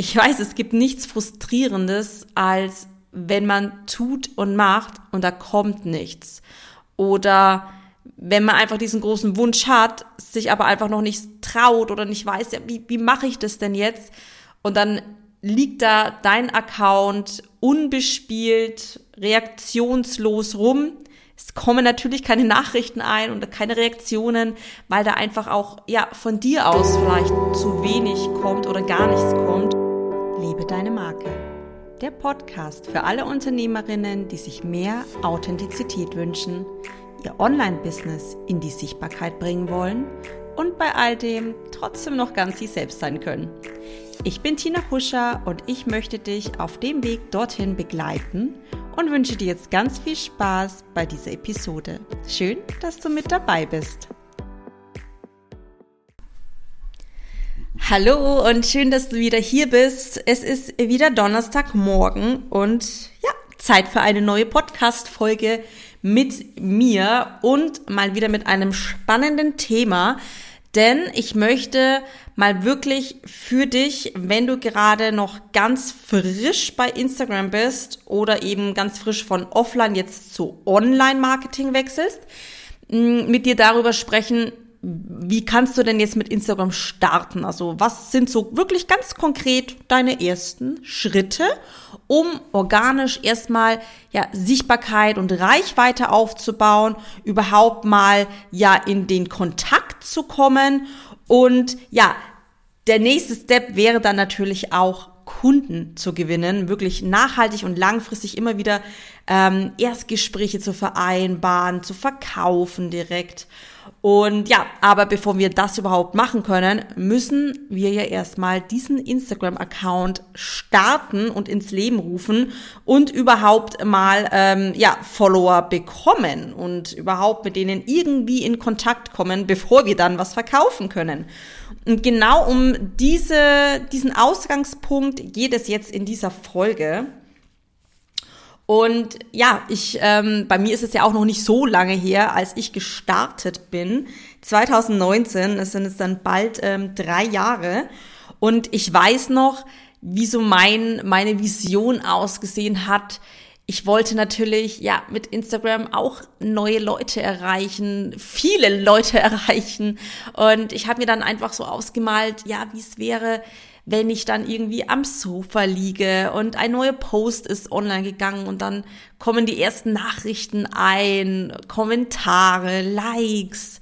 Ich weiß, es gibt nichts Frustrierendes, als wenn man tut und macht und da kommt nichts. Oder wenn man einfach diesen großen Wunsch hat, sich aber einfach noch nicht traut oder nicht weiß, ja, wie, wie mache ich das denn jetzt? Und dann liegt da dein Account unbespielt, reaktionslos rum. Es kommen natürlich keine Nachrichten ein und keine Reaktionen, weil da einfach auch ja von dir aus vielleicht zu wenig kommt oder gar nichts kommt. Lebe deine Marke. Der Podcast für alle Unternehmerinnen, die sich mehr Authentizität wünschen, ihr Online-Business in die Sichtbarkeit bringen wollen und bei all dem trotzdem noch ganz sie selbst sein können. Ich bin Tina Huscher und ich möchte dich auf dem Weg dorthin begleiten und wünsche dir jetzt ganz viel Spaß bei dieser Episode. Schön, dass du mit dabei bist. Hallo und schön, dass du wieder hier bist. Es ist wieder Donnerstagmorgen und ja, Zeit für eine neue Podcast-Folge mit mir und mal wieder mit einem spannenden Thema. Denn ich möchte mal wirklich für dich, wenn du gerade noch ganz frisch bei Instagram bist oder eben ganz frisch von offline jetzt zu Online-Marketing wechselst, mit dir darüber sprechen, wie kannst du denn jetzt mit Instagram starten? Also was sind so wirklich ganz konkret deine ersten Schritte, um organisch erstmal ja Sichtbarkeit und Reichweite aufzubauen, überhaupt mal ja in den Kontakt zu kommen und ja, der nächste Step wäre dann natürlich auch Kunden zu gewinnen, wirklich nachhaltig und langfristig immer wieder ähm, Erstgespräche zu vereinbaren, zu verkaufen direkt. Und ja, aber bevor wir das überhaupt machen können, müssen wir ja erstmal diesen Instagram-Account starten und ins Leben rufen und überhaupt mal ähm, ja Follower bekommen und überhaupt mit denen irgendwie in Kontakt kommen, bevor wir dann was verkaufen können. Und genau um diese, diesen Ausgangspunkt geht es jetzt in dieser Folge. Und ja, ich, ähm, bei mir ist es ja auch noch nicht so lange her, als ich gestartet bin. 2019, das sind jetzt dann bald ähm, drei Jahre. Und ich weiß noch, wie so mein, meine Vision ausgesehen hat. Ich wollte natürlich, ja, mit Instagram auch neue Leute erreichen, viele Leute erreichen. Und ich habe mir dann einfach so ausgemalt, ja, wie es wäre, wenn ich dann irgendwie am Sofa liege und ein neuer Post ist online gegangen und dann kommen die ersten Nachrichten ein, Kommentare, Likes.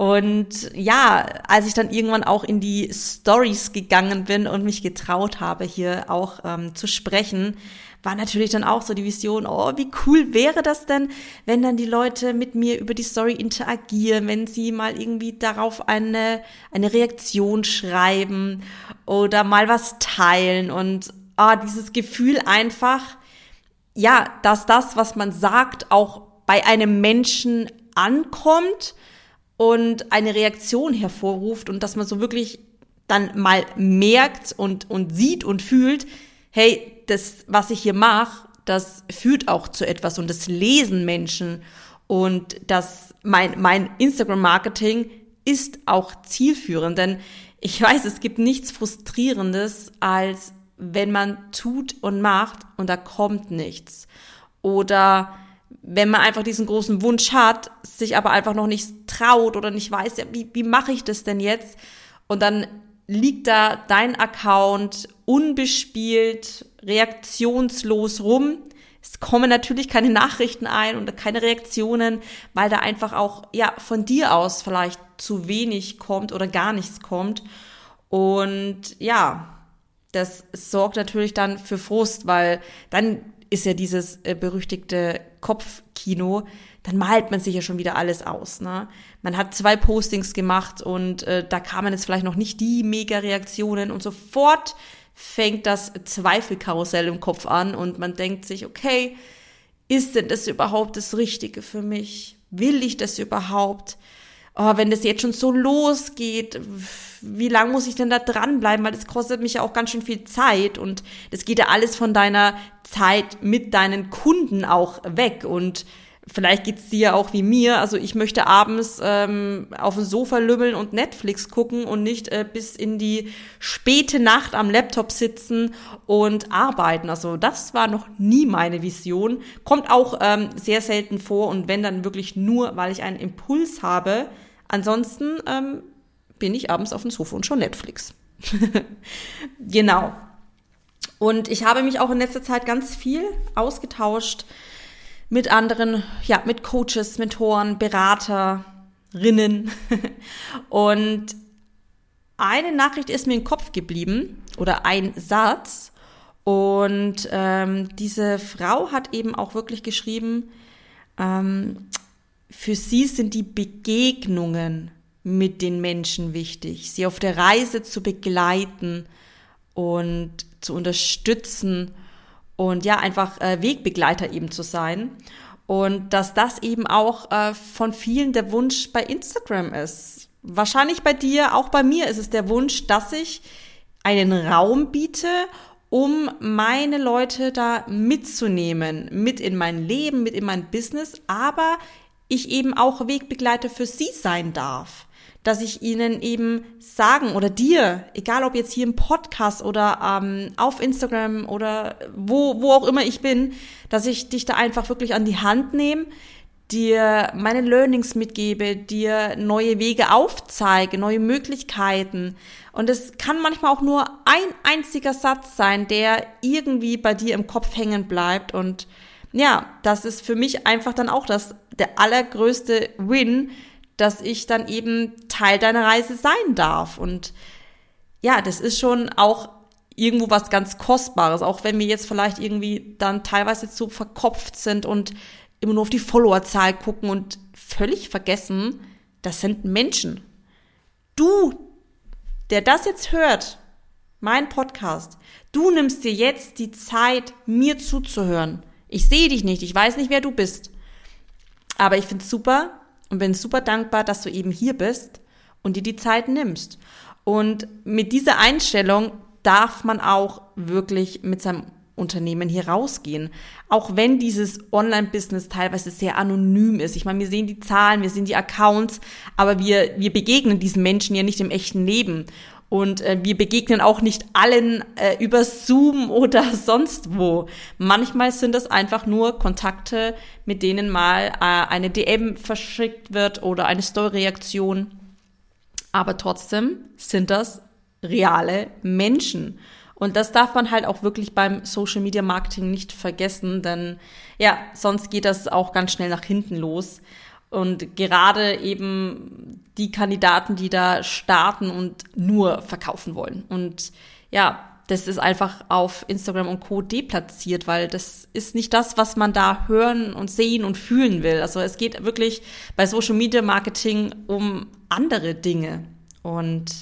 Und ja, als ich dann irgendwann auch in die Stories gegangen bin und mich getraut habe, hier auch ähm, zu sprechen, war natürlich dann auch so die Vision, oh, wie cool wäre das denn, wenn dann die Leute mit mir über die Story interagieren, wenn sie mal irgendwie darauf eine, eine Reaktion schreiben oder mal was teilen und ah, dieses Gefühl einfach, ja, dass das, was man sagt, auch bei einem Menschen ankommt und eine Reaktion hervorruft und dass man so wirklich dann mal merkt und, und sieht und fühlt, hey, das, was ich hier mache, das führt auch zu etwas und das lesen Menschen und das, mein, mein Instagram-Marketing ist auch zielführend, denn ich weiß, es gibt nichts Frustrierendes, als wenn man tut und macht und da kommt nichts. Oder wenn man einfach diesen großen Wunsch hat, sich aber einfach noch nicht traut oder nicht weiß, ja, wie, wie mache ich das denn jetzt? Und dann liegt da dein Account unbespielt, reaktionslos rum. Es kommen natürlich keine Nachrichten ein und keine Reaktionen, weil da einfach auch ja von dir aus vielleicht zu wenig kommt oder gar nichts kommt. Und ja, das sorgt natürlich dann für Frust, weil dann ist ja dieses äh, berüchtigte Kopfkino, dann malt man sich ja schon wieder alles aus. Ne? Man hat zwei Postings gemacht und äh, da kamen jetzt vielleicht noch nicht die Mega-Reaktionen und sofort fängt das Zweifelkarussell im Kopf an und man denkt sich, okay, ist denn das überhaupt das Richtige für mich? Will ich das überhaupt? Oh, wenn das jetzt schon so losgeht, wie lange muss ich denn da dranbleiben? Weil das kostet mich ja auch ganz schön viel Zeit und das geht ja alles von deiner Zeit mit deinen Kunden auch weg und vielleicht geht's dir auch wie mir. Also ich möchte abends ähm, auf dem Sofa lümmeln und Netflix gucken und nicht äh, bis in die späte Nacht am Laptop sitzen und arbeiten. Also das war noch nie meine Vision. Kommt auch ähm, sehr selten vor und wenn dann wirklich nur, weil ich einen Impuls habe. Ansonsten ähm, bin ich abends auf dem Sofa und schon Netflix. genau. Und ich habe mich auch in letzter Zeit ganz viel ausgetauscht mit anderen, ja, mit Coaches, Mentoren, Beraterinnen. Und eine Nachricht ist mir im Kopf geblieben oder ein Satz. Und ähm, diese Frau hat eben auch wirklich geschrieben, ähm, für sie sind die Begegnungen mit den Menschen wichtig, sie auf der Reise zu begleiten und zu unterstützen und ja, einfach äh, Wegbegleiter eben zu sein. Und dass das eben auch äh, von vielen der Wunsch bei Instagram ist. Wahrscheinlich bei dir, auch bei mir ist es der Wunsch, dass ich einen Raum biete, um meine Leute da mitzunehmen, mit in mein Leben, mit in mein Business, aber ich eben auch Wegbegleiter für sie sein darf dass ich ihnen eben sagen oder dir, egal ob jetzt hier im Podcast oder ähm, auf Instagram oder wo, wo auch immer ich bin, dass ich dich da einfach wirklich an die Hand nehme, dir meine Learnings mitgebe, dir neue Wege aufzeige, neue Möglichkeiten. Und es kann manchmal auch nur ein einziger Satz sein, der irgendwie bei dir im Kopf hängen bleibt. Und ja, das ist für mich einfach dann auch das, der allergrößte Win, dass ich dann eben Teil deiner Reise sein darf. Und ja, das ist schon auch irgendwo was ganz Kostbares, auch wenn wir jetzt vielleicht irgendwie dann teilweise so verkopft sind und immer nur auf die Followerzahl gucken und völlig vergessen, das sind Menschen. Du, der das jetzt hört, mein Podcast, du nimmst dir jetzt die Zeit, mir zuzuhören. Ich sehe dich nicht, ich weiß nicht, wer du bist. Aber ich finde es super, und bin super dankbar, dass du eben hier bist und dir die Zeit nimmst. Und mit dieser Einstellung darf man auch wirklich mit seinem Unternehmen hier rausgehen. Auch wenn dieses Online-Business teilweise sehr anonym ist. Ich meine, wir sehen die Zahlen, wir sehen die Accounts, aber wir, wir begegnen diesen Menschen ja nicht im echten Leben. Und äh, wir begegnen auch nicht allen äh, über Zoom oder sonst wo. Manchmal sind das einfach nur Kontakte, mit denen mal äh, eine DM verschickt wird oder eine Story-Reaktion. Aber trotzdem sind das reale Menschen. Und das darf man halt auch wirklich beim Social Media Marketing nicht vergessen, denn ja, sonst geht das auch ganz schnell nach hinten los. Und gerade eben die Kandidaten, die da starten und nur verkaufen wollen. Und ja, das ist einfach auf Instagram und Co. deplatziert, weil das ist nicht das, was man da hören und sehen und fühlen will. Also es geht wirklich bei Social Media Marketing um andere Dinge. Und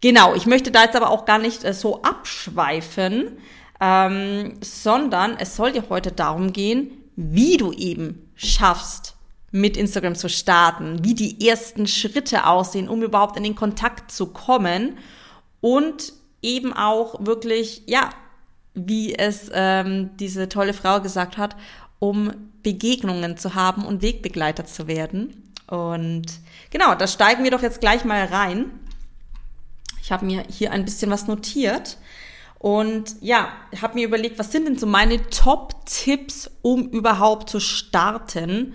genau, ich möchte da jetzt aber auch gar nicht äh, so abschweifen, ähm, sondern es soll dir heute darum gehen, wie du eben schaffst, mit Instagram zu starten, wie die ersten Schritte aussehen, um überhaupt in den Kontakt zu kommen und eben auch wirklich, ja, wie es ähm, diese tolle Frau gesagt hat, um Begegnungen zu haben und Wegbegleiter zu werden. Und genau, da steigen wir doch jetzt gleich mal rein. Ich habe mir hier ein bisschen was notiert. Und ja, habe mir überlegt, was sind denn so meine Top-Tipps, um überhaupt zu starten?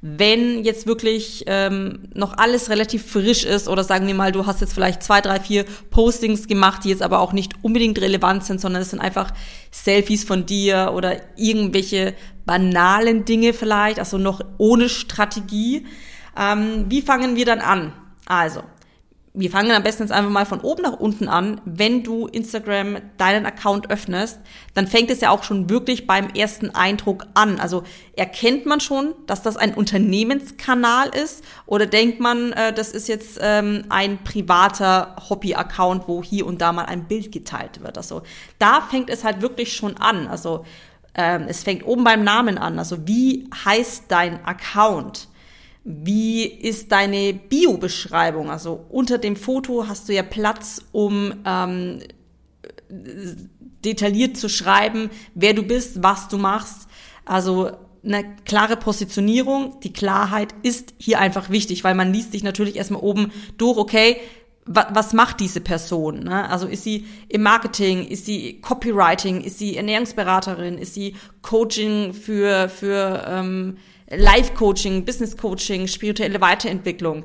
Wenn jetzt wirklich ähm, noch alles relativ frisch ist oder sagen wir mal, du hast jetzt vielleicht zwei, drei, vier Postings gemacht, die jetzt aber auch nicht unbedingt relevant sind, sondern es sind einfach Selfies von dir oder irgendwelche banalen Dinge vielleicht, also noch ohne Strategie. Ähm, wie fangen wir dann an? Also, wir fangen am besten jetzt einfach mal von oben nach unten an. Wenn du Instagram deinen Account öffnest, dann fängt es ja auch schon wirklich beim ersten Eindruck an. Also erkennt man schon, dass das ein Unternehmenskanal ist oder denkt man, äh, das ist jetzt ähm, ein privater Hobby-Account, wo hier und da mal ein Bild geteilt wird. Also da fängt es halt wirklich schon an. Also ähm, es fängt oben beim Namen an. Also wie heißt dein Account? Wie ist deine Bio-Beschreibung? Also unter dem Foto hast du ja Platz, um ähm, detailliert zu schreiben, wer du bist, was du machst. Also eine klare Positionierung, die Klarheit ist hier einfach wichtig, weil man liest sich natürlich erstmal oben durch, okay, was macht diese Person? Ne? Also ist sie im Marketing, ist sie Copywriting, ist sie Ernährungsberaterin, ist sie Coaching für, für ähm, Life-Coaching, Business-Coaching, spirituelle Weiterentwicklung.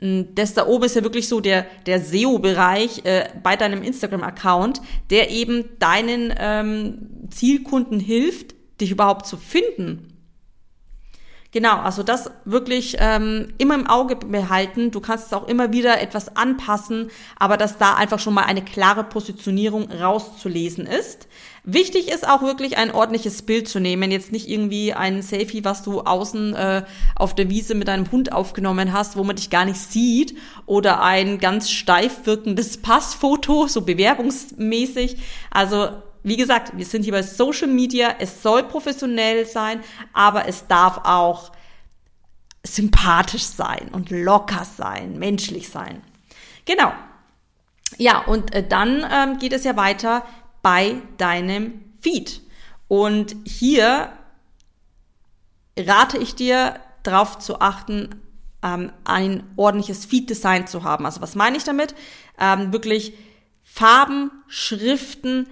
Hm, das da oben ist ja wirklich so der, der SEO-Bereich äh, bei deinem Instagram-Account, der eben deinen ähm, Zielkunden hilft, dich überhaupt zu finden Genau, also das wirklich ähm, immer im Auge behalten. Du kannst es auch immer wieder etwas anpassen, aber dass da einfach schon mal eine klare Positionierung rauszulesen ist. Wichtig ist auch wirklich ein ordentliches Bild zu nehmen, jetzt nicht irgendwie ein Selfie, was du außen äh, auf der Wiese mit deinem Hund aufgenommen hast, wo man dich gar nicht sieht, oder ein ganz steif wirkendes Passfoto, so bewerbungsmäßig. Also wie gesagt, wir sind hier bei Social Media. Es soll professionell sein, aber es darf auch sympathisch sein und locker sein, menschlich sein. Genau. Ja, und äh, dann ähm, geht es ja weiter bei deinem Feed. Und hier rate ich dir darauf zu achten, ähm, ein ordentliches Feed-Design zu haben. Also was meine ich damit? Ähm, wirklich Farben, Schriften,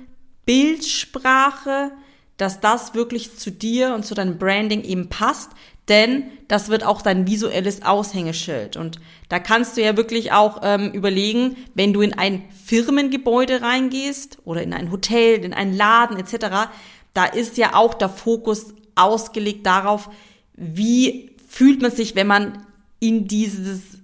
Bildsprache, dass das wirklich zu dir und zu deinem Branding eben passt, denn das wird auch dein visuelles Aushängeschild. Und da kannst du ja wirklich auch ähm, überlegen, wenn du in ein Firmengebäude reingehst oder in ein Hotel, in einen Laden etc., da ist ja auch der Fokus ausgelegt darauf, wie fühlt man sich, wenn man in dieses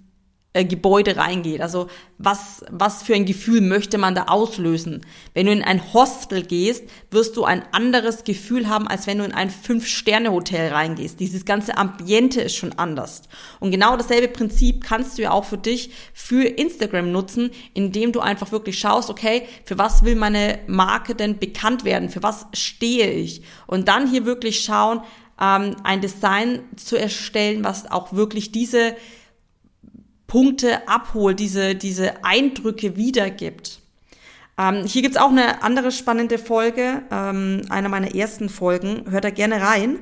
äh, Gebäude reingeht. Also was, was für ein Gefühl möchte man da auslösen? Wenn du in ein Hostel gehst, wirst du ein anderes Gefühl haben, als wenn du in ein Fünf-Sterne-Hotel reingehst. Dieses ganze Ambiente ist schon anders. Und genau dasselbe Prinzip kannst du ja auch für dich für Instagram nutzen, indem du einfach wirklich schaust, okay, für was will meine Marke denn bekannt werden? Für was stehe ich? Und dann hier wirklich schauen, ähm, ein Design zu erstellen, was auch wirklich diese Punkte abholt, diese, diese Eindrücke wiedergibt. Ähm, hier gibt's auch eine andere spannende Folge, ähm, eine meiner ersten Folgen. Hört da gerne rein.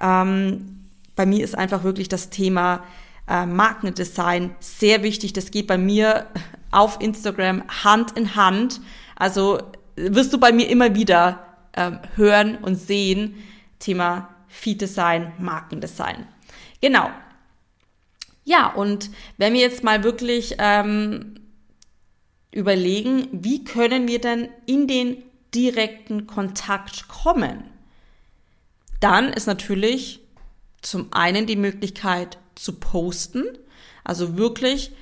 Ähm, bei mir ist einfach wirklich das Thema äh, Markendesign sehr wichtig. Das geht bei mir auf Instagram Hand in Hand. Also wirst du bei mir immer wieder ähm, hören und sehen. Thema Feed Design, Markendesign. Genau. Ja, und wenn wir jetzt mal wirklich ähm, überlegen, wie können wir denn in den direkten Kontakt kommen, dann ist natürlich zum einen die Möglichkeit zu posten, also wirklich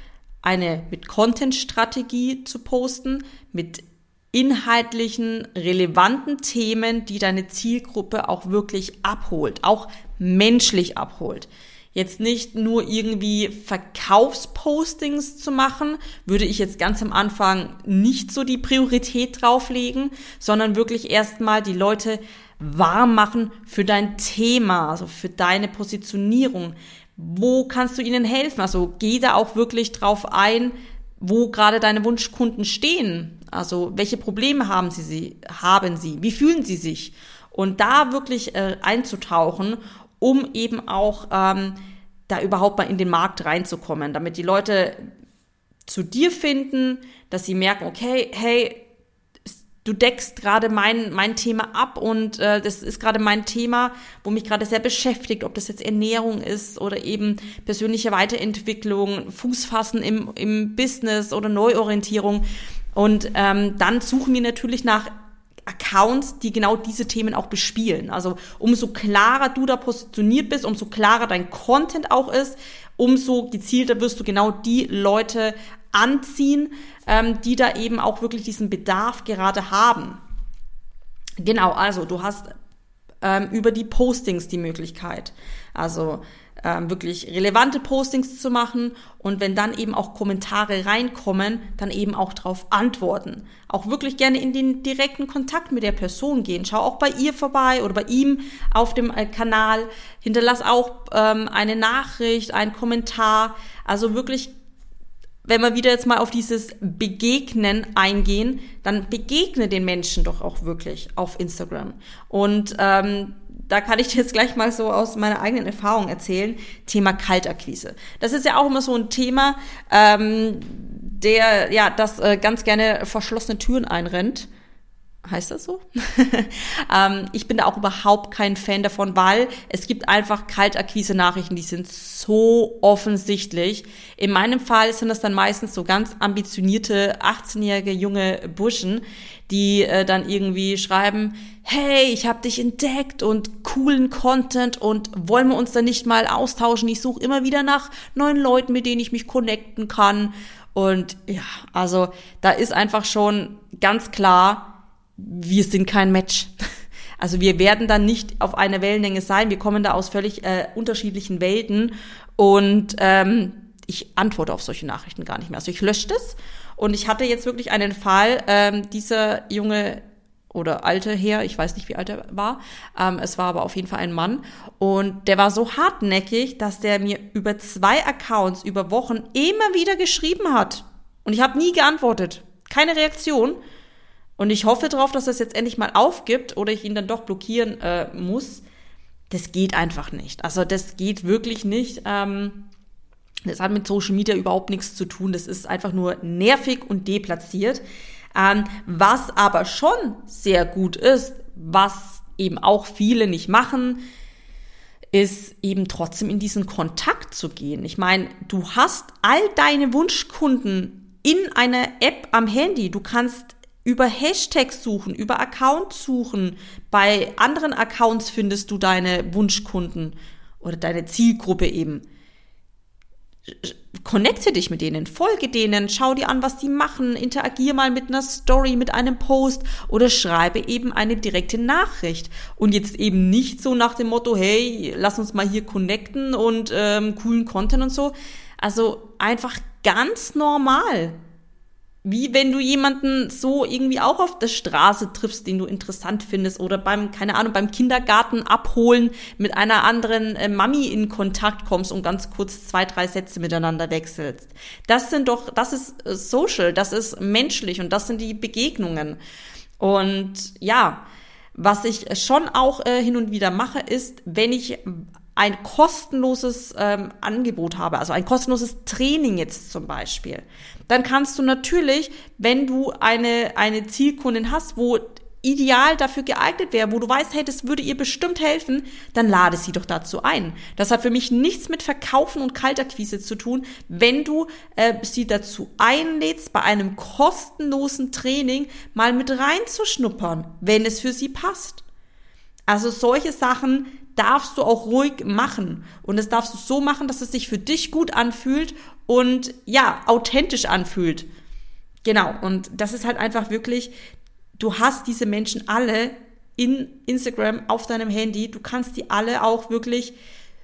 eine mit Content-Strategie zu posten, mit inhaltlichen, relevanten Themen, die deine Zielgruppe auch wirklich abholt, auch menschlich abholt jetzt nicht nur irgendwie Verkaufspostings zu machen, würde ich jetzt ganz am Anfang nicht so die Priorität drauflegen, sondern wirklich erstmal die Leute warm machen für dein Thema, also für deine Positionierung. Wo kannst du ihnen helfen? Also geh da auch wirklich drauf ein, wo gerade deine Wunschkunden stehen. Also welche Probleme haben sie, haben sie? Wie fühlen sie sich? Und da wirklich äh, einzutauchen um eben auch ähm, da überhaupt mal in den Markt reinzukommen, damit die Leute zu dir finden, dass sie merken, okay, hey, du deckst gerade mein, mein Thema ab und äh, das ist gerade mein Thema, wo mich gerade sehr beschäftigt, ob das jetzt Ernährung ist oder eben persönliche Weiterentwicklung, Fußfassen im, im Business oder Neuorientierung. Und ähm, dann suchen wir natürlich nach Accounts, die genau diese Themen auch bespielen. Also umso klarer du da positioniert bist, umso klarer dein Content auch ist, umso gezielter wirst du genau die Leute anziehen, ähm, die da eben auch wirklich diesen Bedarf gerade haben. Genau, also du hast ähm, über die Postings die Möglichkeit. Also ähm, wirklich relevante Postings zu machen und wenn dann eben auch Kommentare reinkommen, dann eben auch darauf antworten. Auch wirklich gerne in den direkten Kontakt mit der Person gehen. Schau auch bei ihr vorbei oder bei ihm auf dem äh, Kanal. Hinterlass auch ähm, eine Nachricht, einen Kommentar. Also wirklich wenn wir wieder jetzt mal auf dieses Begegnen eingehen, dann begegne den Menschen doch auch wirklich auf Instagram. Und ähm, da kann ich dir jetzt gleich mal so aus meiner eigenen Erfahrung erzählen, Thema Kaltakquise. Das ist ja auch immer so ein Thema, ähm, der ja das äh, ganz gerne verschlossene Türen einrennt. Heißt das so? ähm, ich bin da auch überhaupt kein Fan davon, weil es gibt einfach Kaltakquise-Nachrichten, die sind so offensichtlich. In meinem Fall sind das dann meistens so ganz ambitionierte 18-jährige junge Burschen, die äh, dann irgendwie schreiben, hey, ich habe dich entdeckt und coolen Content und wollen wir uns dann nicht mal austauschen? Ich suche immer wieder nach neuen Leuten, mit denen ich mich connecten kann. Und ja, also da ist einfach schon ganz klar, wir sind kein Match. Also wir werden dann nicht auf einer Wellenlänge sein. Wir kommen da aus völlig äh, unterschiedlichen Welten und ähm, ich antworte auf solche Nachrichten gar nicht mehr. Also ich lösche das und ich hatte jetzt wirklich einen Fall, ähm, dieser junge oder alte Herr, ich weiß nicht, wie alt er war, ähm, es war aber auf jeden Fall ein Mann und der war so hartnäckig, dass der mir über zwei Accounts über Wochen immer wieder geschrieben hat und ich habe nie geantwortet, keine Reaktion und ich hoffe darauf, dass er es jetzt endlich mal aufgibt oder ich ihn dann doch blockieren äh, muss. Das geht einfach nicht. Also das geht wirklich nicht. Ähm, das hat mit Social Media überhaupt nichts zu tun. Das ist einfach nur nervig und deplatziert. Ähm, was aber schon sehr gut ist, was eben auch viele nicht machen, ist eben trotzdem in diesen Kontakt zu gehen. Ich meine, du hast all deine Wunschkunden in einer App am Handy. Du kannst über Hashtags suchen, über Accounts suchen. Bei anderen Accounts findest du deine Wunschkunden oder deine Zielgruppe eben connecte dich mit denen, folge denen, schau dir an, was die machen, interagier mal mit einer Story, mit einem Post oder schreibe eben eine direkte Nachricht. Und jetzt eben nicht so nach dem Motto, hey, lass uns mal hier connecten und ähm, coolen Content und so. Also einfach ganz normal. Wie wenn du jemanden so irgendwie auch auf der Straße triffst, den du interessant findest oder beim, keine Ahnung, beim Kindergarten abholen mit einer anderen äh, Mami in Kontakt kommst und ganz kurz zwei, drei Sätze miteinander wechselst. Das sind doch, das ist äh, social, das ist menschlich und das sind die Begegnungen. Und ja, was ich schon auch äh, hin und wieder mache, ist, wenn ich ein kostenloses ähm, Angebot habe, also ein kostenloses Training jetzt zum Beispiel, dann kannst du natürlich, wenn du eine, eine Zielkundin hast, wo ideal dafür geeignet wäre, wo du weißt, hey, das würde ihr bestimmt helfen, dann lade sie doch dazu ein. Das hat für mich nichts mit Verkaufen und Kaltakquise zu tun, wenn du äh, sie dazu einlädst, bei einem kostenlosen Training mal mit reinzuschnuppern, wenn es für sie passt. Also solche Sachen, darfst du auch ruhig machen. Und das darfst du so machen, dass es sich für dich gut anfühlt und ja, authentisch anfühlt. Genau. Und das ist halt einfach wirklich, du hast diese Menschen alle in Instagram auf deinem Handy. Du kannst die alle auch wirklich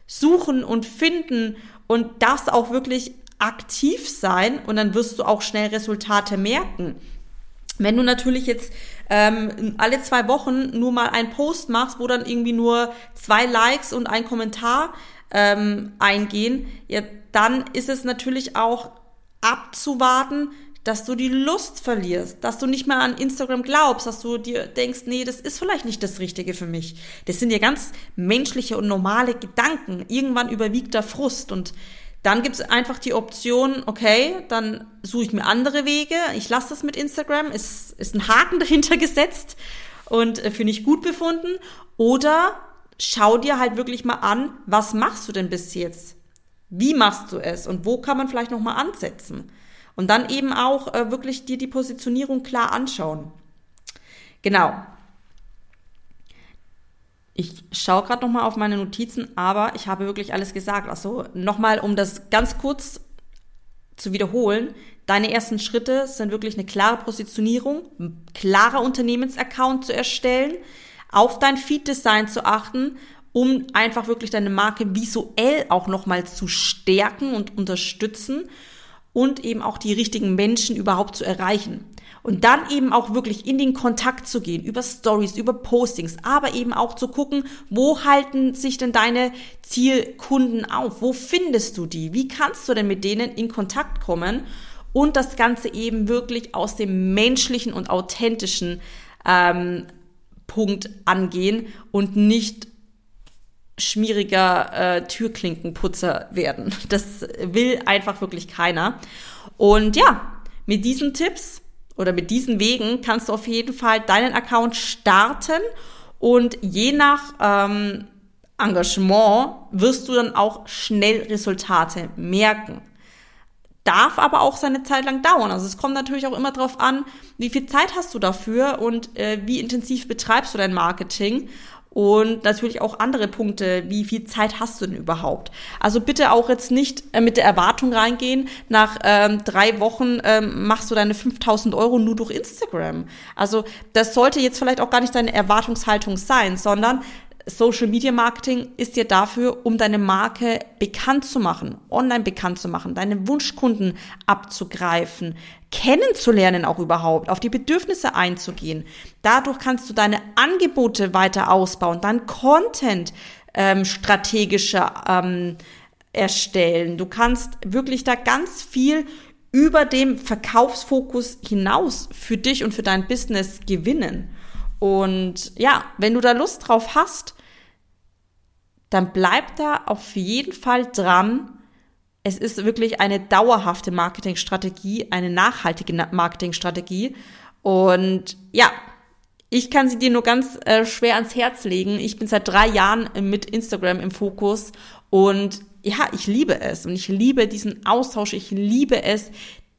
suchen und finden und darfst auch wirklich aktiv sein und dann wirst du auch schnell Resultate merken. Wenn du natürlich jetzt ähm, alle zwei Wochen nur mal einen Post machst, wo dann irgendwie nur zwei Likes und ein Kommentar ähm, eingehen, ja, dann ist es natürlich auch abzuwarten, dass du die Lust verlierst, dass du nicht mehr an Instagram glaubst, dass du dir denkst, nee, das ist vielleicht nicht das Richtige für mich. Das sind ja ganz menschliche und normale Gedanken. Irgendwann überwiegt der Frust und dann gibt es einfach die Option, okay, dann suche ich mir andere Wege. Ich lasse das mit Instagram, ist, ist ein Haken dahinter gesetzt und äh, finde ich gut befunden. Oder schau dir halt wirklich mal an, was machst du denn bis jetzt? Wie machst du es und wo kann man vielleicht nochmal ansetzen? Und dann eben auch äh, wirklich dir die Positionierung klar anschauen. Genau. Ich schaue gerade nochmal auf meine Notizen, aber ich habe wirklich alles gesagt. Also nochmal, um das ganz kurz zu wiederholen. Deine ersten Schritte sind wirklich eine klare Positionierung, ein klarer Unternehmensaccount zu erstellen, auf dein Feed-Design zu achten, um einfach wirklich deine Marke visuell auch nochmal zu stärken und unterstützen und eben auch die richtigen Menschen überhaupt zu erreichen. Und dann eben auch wirklich in den Kontakt zu gehen, über Stories, über Postings, aber eben auch zu gucken, wo halten sich denn deine Zielkunden auf? Wo findest du die? Wie kannst du denn mit denen in Kontakt kommen? Und das Ganze eben wirklich aus dem menschlichen und authentischen ähm, Punkt angehen und nicht schmieriger äh, Türklinkenputzer werden. Das will einfach wirklich keiner. Und ja, mit diesen Tipps oder mit diesen Wegen kannst du auf jeden Fall deinen Account starten und je nach ähm, Engagement wirst du dann auch schnell Resultate merken. Darf aber auch seine Zeit lang dauern. Also es kommt natürlich auch immer darauf an, wie viel Zeit hast du dafür und äh, wie intensiv betreibst du dein Marketing und natürlich auch andere Punkte, wie viel Zeit hast du denn überhaupt? Also bitte auch jetzt nicht äh, mit der Erwartung reingehen, nach ähm, drei Wochen ähm, machst du deine 5000 Euro nur durch Instagram. Also das sollte jetzt vielleicht auch gar nicht deine Erwartungshaltung sein, sondern Social Media Marketing ist ja dafür, um deine Marke bekannt zu machen, online bekannt zu machen, deine Wunschkunden abzugreifen, kennenzulernen auch überhaupt, auf die Bedürfnisse einzugehen. Dadurch kannst du deine Angebote weiter ausbauen, dein Content ähm, strategischer ähm, erstellen. Du kannst wirklich da ganz viel über dem Verkaufsfokus hinaus für dich und für dein Business gewinnen. Und ja, wenn du da Lust drauf hast, dann bleib da auf jeden Fall dran. Es ist wirklich eine dauerhafte Marketingstrategie, eine nachhaltige Marketingstrategie. Und ja, ich kann sie dir nur ganz äh, schwer ans Herz legen. Ich bin seit drei Jahren mit Instagram im Fokus und ja, ich liebe es und ich liebe diesen Austausch. Ich liebe es,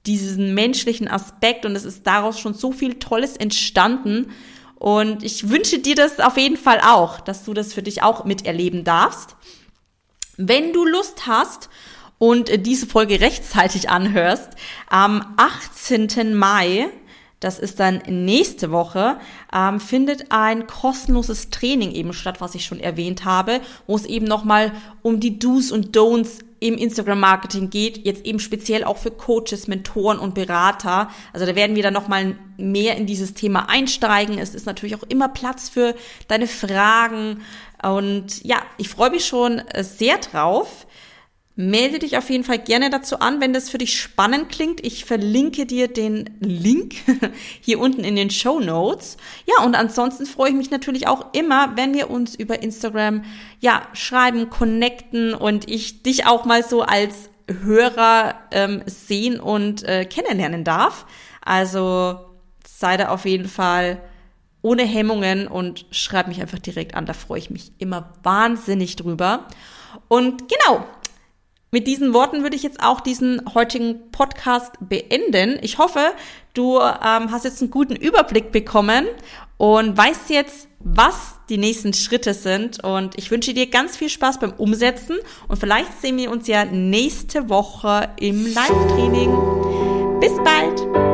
diesen menschlichen Aspekt und es ist daraus schon so viel Tolles entstanden. Und ich wünsche dir das auf jeden Fall auch, dass du das für dich auch miterleben darfst. Wenn du Lust hast und diese Folge rechtzeitig anhörst, am 18. Mai das ist dann nächste Woche, ähm, findet ein kostenloses Training eben statt, was ich schon erwähnt habe, wo es eben nochmal um die Do's und Don'ts im Instagram-Marketing geht, jetzt eben speziell auch für Coaches, Mentoren und Berater. Also da werden wir dann nochmal mehr in dieses Thema einsteigen. Es ist natürlich auch immer Platz für deine Fragen. Und ja, ich freue mich schon sehr drauf. Melde dich auf jeden Fall gerne dazu an, wenn das für dich spannend klingt. Ich verlinke dir den Link hier unten in den Show Notes. Ja, und ansonsten freue ich mich natürlich auch immer, wenn wir uns über Instagram ja schreiben, connecten und ich dich auch mal so als Hörer ähm, sehen und äh, kennenlernen darf. Also sei da auf jeden Fall ohne Hemmungen und schreib mich einfach direkt an. Da freue ich mich immer wahnsinnig drüber. Und genau, mit diesen Worten würde ich jetzt auch diesen heutigen Podcast beenden. Ich hoffe, du ähm, hast jetzt einen guten Überblick bekommen und weißt jetzt, was die nächsten Schritte sind. Und ich wünsche dir ganz viel Spaß beim Umsetzen. Und vielleicht sehen wir uns ja nächste Woche im Live-Training. Bis bald!